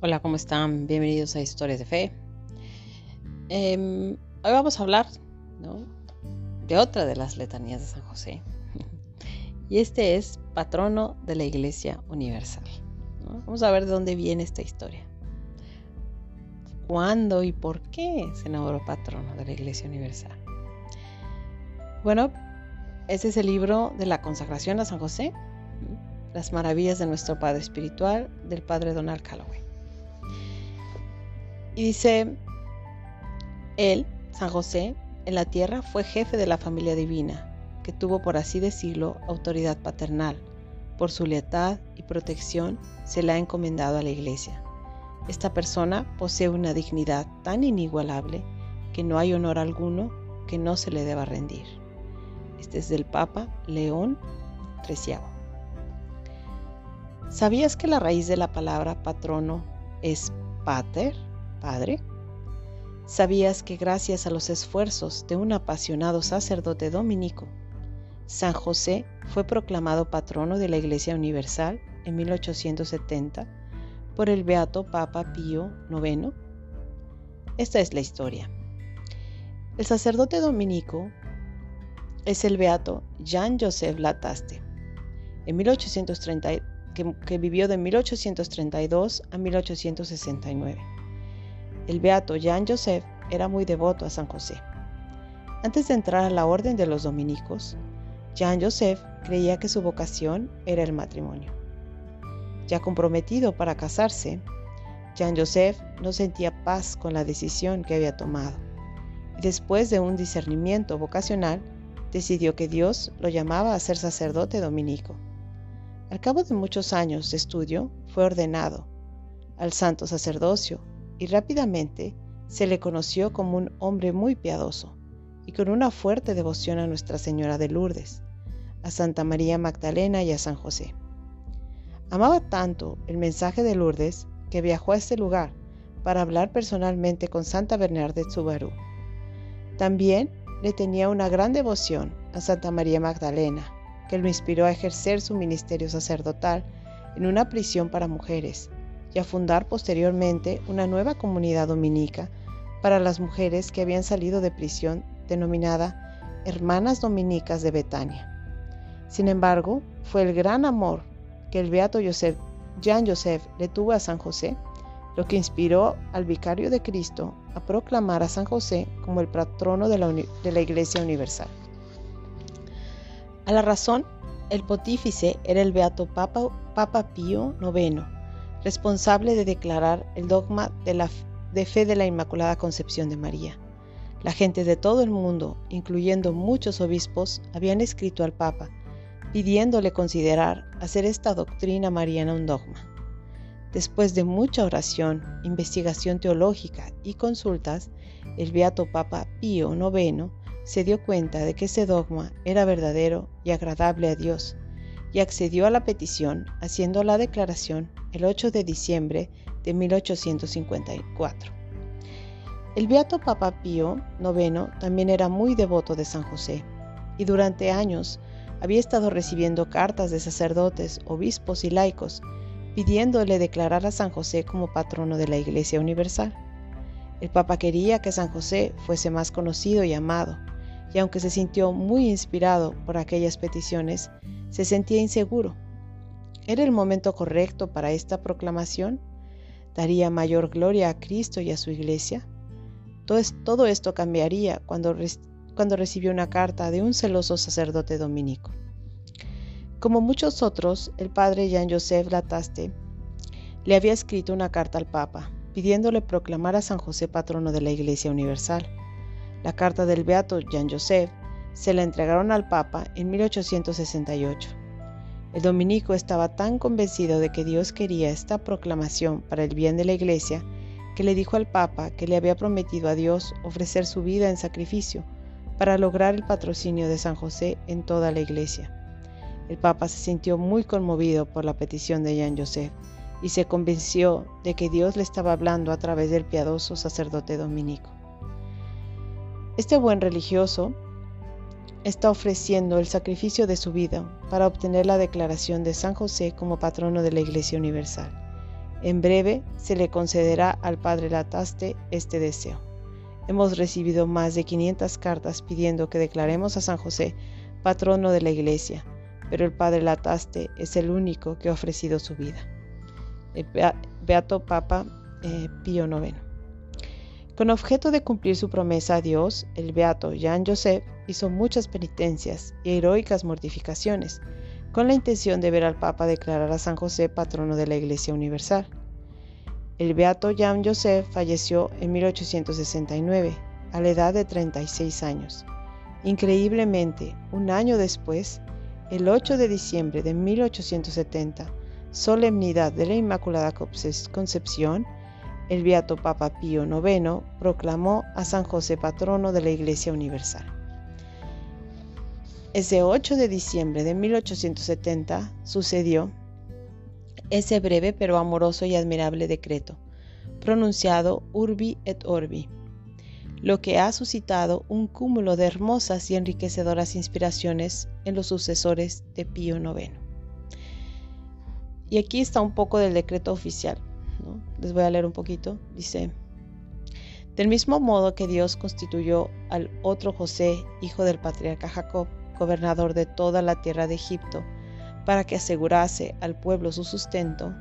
Hola, ¿cómo están? Bienvenidos a Historias de Fe. Em, hoy vamos a hablar de otra de las letanías de San José. y este es patrono de la Iglesia Universal. Vamos a ver de dónde viene esta historia. ¿Cuándo y por qué se enamoró patrono de la Iglesia Universal? Bueno, este es el libro de la consagración a San José, las maravillas de nuestro Padre Espiritual, del Padre Donald Calloway. Y dice, él, San José, en la tierra fue jefe de la familia divina, que tuvo, por así decirlo, autoridad paternal. Por su lealtad y protección se le ha encomendado a la iglesia. Esta persona posee una dignidad tan inigualable que no hay honor alguno que no se le deba rendir. Este es del Papa León XIII. ¿Sabías que la raíz de la palabra patrono es pater? Padre, ¿sabías que gracias a los esfuerzos de un apasionado sacerdote dominico, San José fue proclamado patrono de la Iglesia Universal en 1870 por el Beato Papa Pío IX? Esta es la historia. El sacerdote dominico es el Beato Jean-Joseph Lataste, en 1830, que, que vivió de 1832 a 1869 el beato Jean Joseph era muy devoto a San José. Antes de entrar a la orden de los dominicos, Jean Joseph creía que su vocación era el matrimonio. Ya comprometido para casarse, Jean Joseph no sentía paz con la decisión que había tomado y después de un discernimiento vocacional decidió que Dios lo llamaba a ser sacerdote dominico. Al cabo de muchos años de estudio fue ordenado al santo sacerdocio y rápidamente se le conoció como un hombre muy piadoso y con una fuerte devoción a Nuestra Señora de Lourdes, a Santa María Magdalena y a San José. Amaba tanto el mensaje de Lourdes que viajó a este lugar para hablar personalmente con Santa Bernadette Subaru. También le tenía una gran devoción a Santa María Magdalena, que lo inspiró a ejercer su ministerio sacerdotal en una prisión para mujeres y a fundar posteriormente una nueva comunidad dominica para las mujeres que habían salido de prisión denominada Hermanas Dominicas de Betania. Sin embargo, fue el gran amor que el beato Joseph, Jean Joseph le tuvo a San José lo que inspiró al vicario de Cristo a proclamar a San José como el patrono de la, Iglesia Universal. A la razón, el pontífice era el beato Papa, Papa Pío IX, responsable de declarar el dogma de, la, de fe de la Inmaculada Concepción de María. La gente de todo el mundo, incluyendo muchos obispos, habían escrito al Papa pidiéndole considerar hacer esta doctrina mariana un dogma. Después de mucha oración, investigación teológica y consultas, el beato Papa Pío IX se dio cuenta de que ese dogma era verdadero y agradable a Dios y accedió a la petición haciendo la declaración el 8 de diciembre de 1854. El beato Papa Pío IX también era muy devoto de San José y durante años había estado recibiendo cartas de sacerdotes, obispos y laicos pidiéndole declarar a San José como patrono de la Iglesia Universal. El Papa quería que San José fuese más conocido y amado, y aunque se sintió muy inspirado por aquellas peticiones, se sentía inseguro. ¿Era el momento correcto para esta proclamación? ¿Daría mayor gloria a Cristo y a su iglesia? Todo esto cambiaría cuando, recibió una carta de un celoso sacerdote dominico. Como muchos otros, el padre Jean-Joseph Lataste le había escrito una carta al Papa pidiéndole proclamar a San José patrono de la Iglesia Universal. La carta del beato Jean-Joseph se la entregaron al Papa en 1868. El dominico estaba tan convencido de que Dios quería esta proclamación para el bien de la Iglesia que le dijo al Papa que le había prometido a Dios ofrecer su vida en sacrificio para lograr el patrocinio de San José en toda la Iglesia. El Papa se sintió muy conmovido por la petición de Jean Joseph y se convenció de que Dios le estaba hablando a través del piadoso sacerdote dominico. Este buen religioso está ofreciendo el sacrificio de su vida para obtener la declaración de San José como patrono de la Iglesia Universal. En breve se le concederá al Padre Lataste este deseo. Hemos recibido más de 500 cartas pidiendo que declaremos a San José patrono de la Iglesia, pero el Padre Lataste es el único que ha ofrecido su vida. El Beato Papa eh, Pío IX. Con objeto de cumplir su promesa a Dios, el Beato Jean Joseph hizo muchas penitencias y heroicas mortificaciones, con la intención de ver al Papa declarar a San José patrono de la Iglesia Universal. El beato Jean Joseph falleció en 1869, a la edad de 36 años. Increíblemente, un año después, el 8 de diciembre de 1870, solemnidad de la Inmaculada Concepción, el beato Papa Pío IX proclamó a San José patrono de la Iglesia Universal. Ese 8 de diciembre de 1870 sucedió ese breve pero amoroso y admirable decreto, pronunciado urbi et orbi, lo que ha suscitado un cúmulo de hermosas y enriquecedoras inspiraciones en los sucesores de Pío IX. Y aquí está un poco del decreto oficial. Les voy a leer un poquito. Dice, del mismo modo que Dios constituyó al otro José, hijo del patriarca Jacob, gobernador de toda la tierra de Egipto, para que asegurase al pueblo su sustento,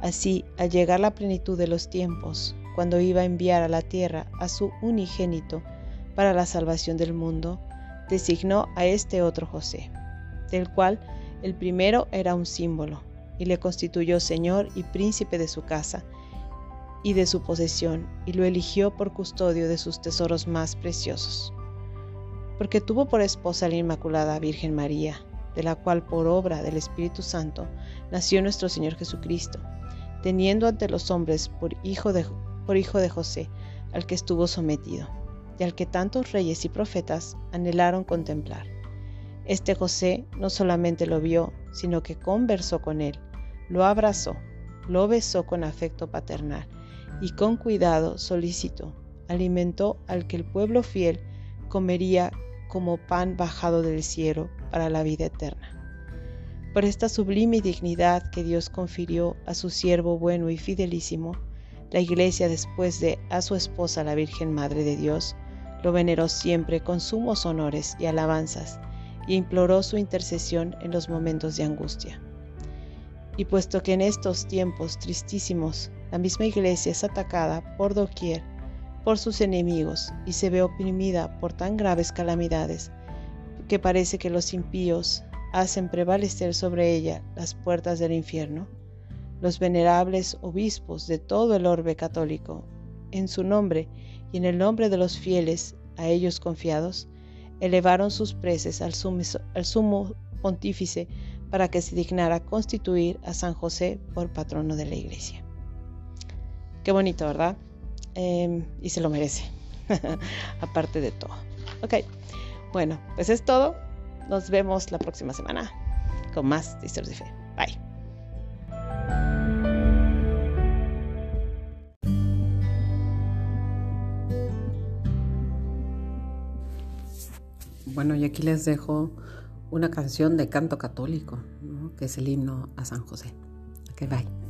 así al llegar la plenitud de los tiempos, cuando iba a enviar a la tierra a su unigénito para la salvación del mundo, designó a este otro José, del cual el primero era un símbolo, y le constituyó señor y príncipe de su casa y de su posesión, y lo eligió por custodio de sus tesoros más preciosos. Porque tuvo por esposa la Inmaculada Virgen María, de la cual por obra del Espíritu Santo nació nuestro Señor Jesucristo, teniendo ante los hombres por hijo de, por hijo de José, al que estuvo sometido, y al que tantos reyes y profetas anhelaron contemplar. Este José no solamente lo vio, sino que conversó con él, lo abrazó, lo besó con afecto paternal, y con cuidado solícito alimentó al que el pueblo fiel comería como pan bajado del cielo para la vida eterna. Por esta sublime dignidad que Dios confirió a su siervo bueno y fidelísimo, la Iglesia después de a su esposa la Virgen Madre de Dios, lo veneró siempre con sumos honores y alabanzas, y imploró su intercesión en los momentos de angustia. Y puesto que en estos tiempos tristísimos la misma Iglesia es atacada por doquier por sus enemigos y se ve oprimida por tan graves calamidades que parece que los impíos hacen prevalecer sobre ella las puertas del infierno. Los venerables obispos de todo el orbe católico, en su nombre y en el nombre de los fieles a ellos confiados, elevaron sus preces al sumo, pontífice para que se dignara constituir a San José por patrono de la iglesia. Qué bonito, ¿verdad? Em, y se lo merece, aparte de todo. Ok, bueno, pues es todo. Nos vemos la próxima semana con más historias de fe. Bye. Bueno, y aquí les dejo una canción de canto católico, que es el himno a San José. Bye.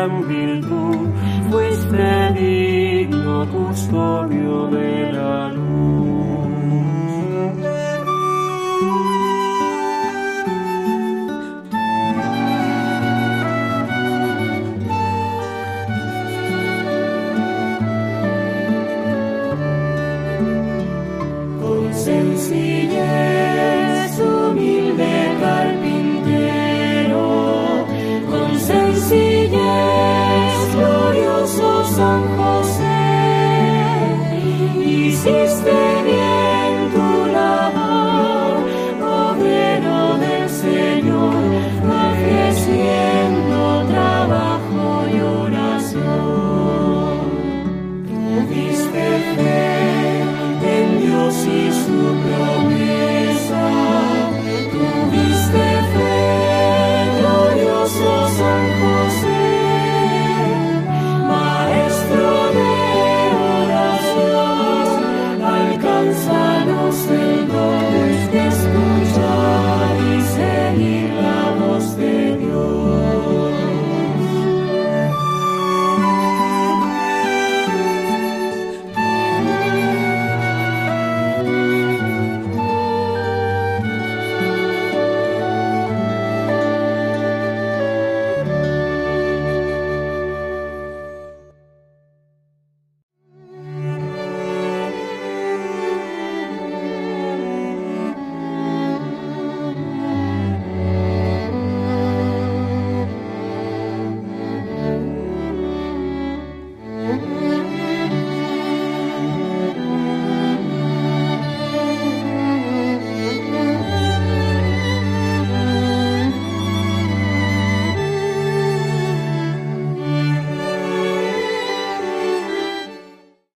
can be Please.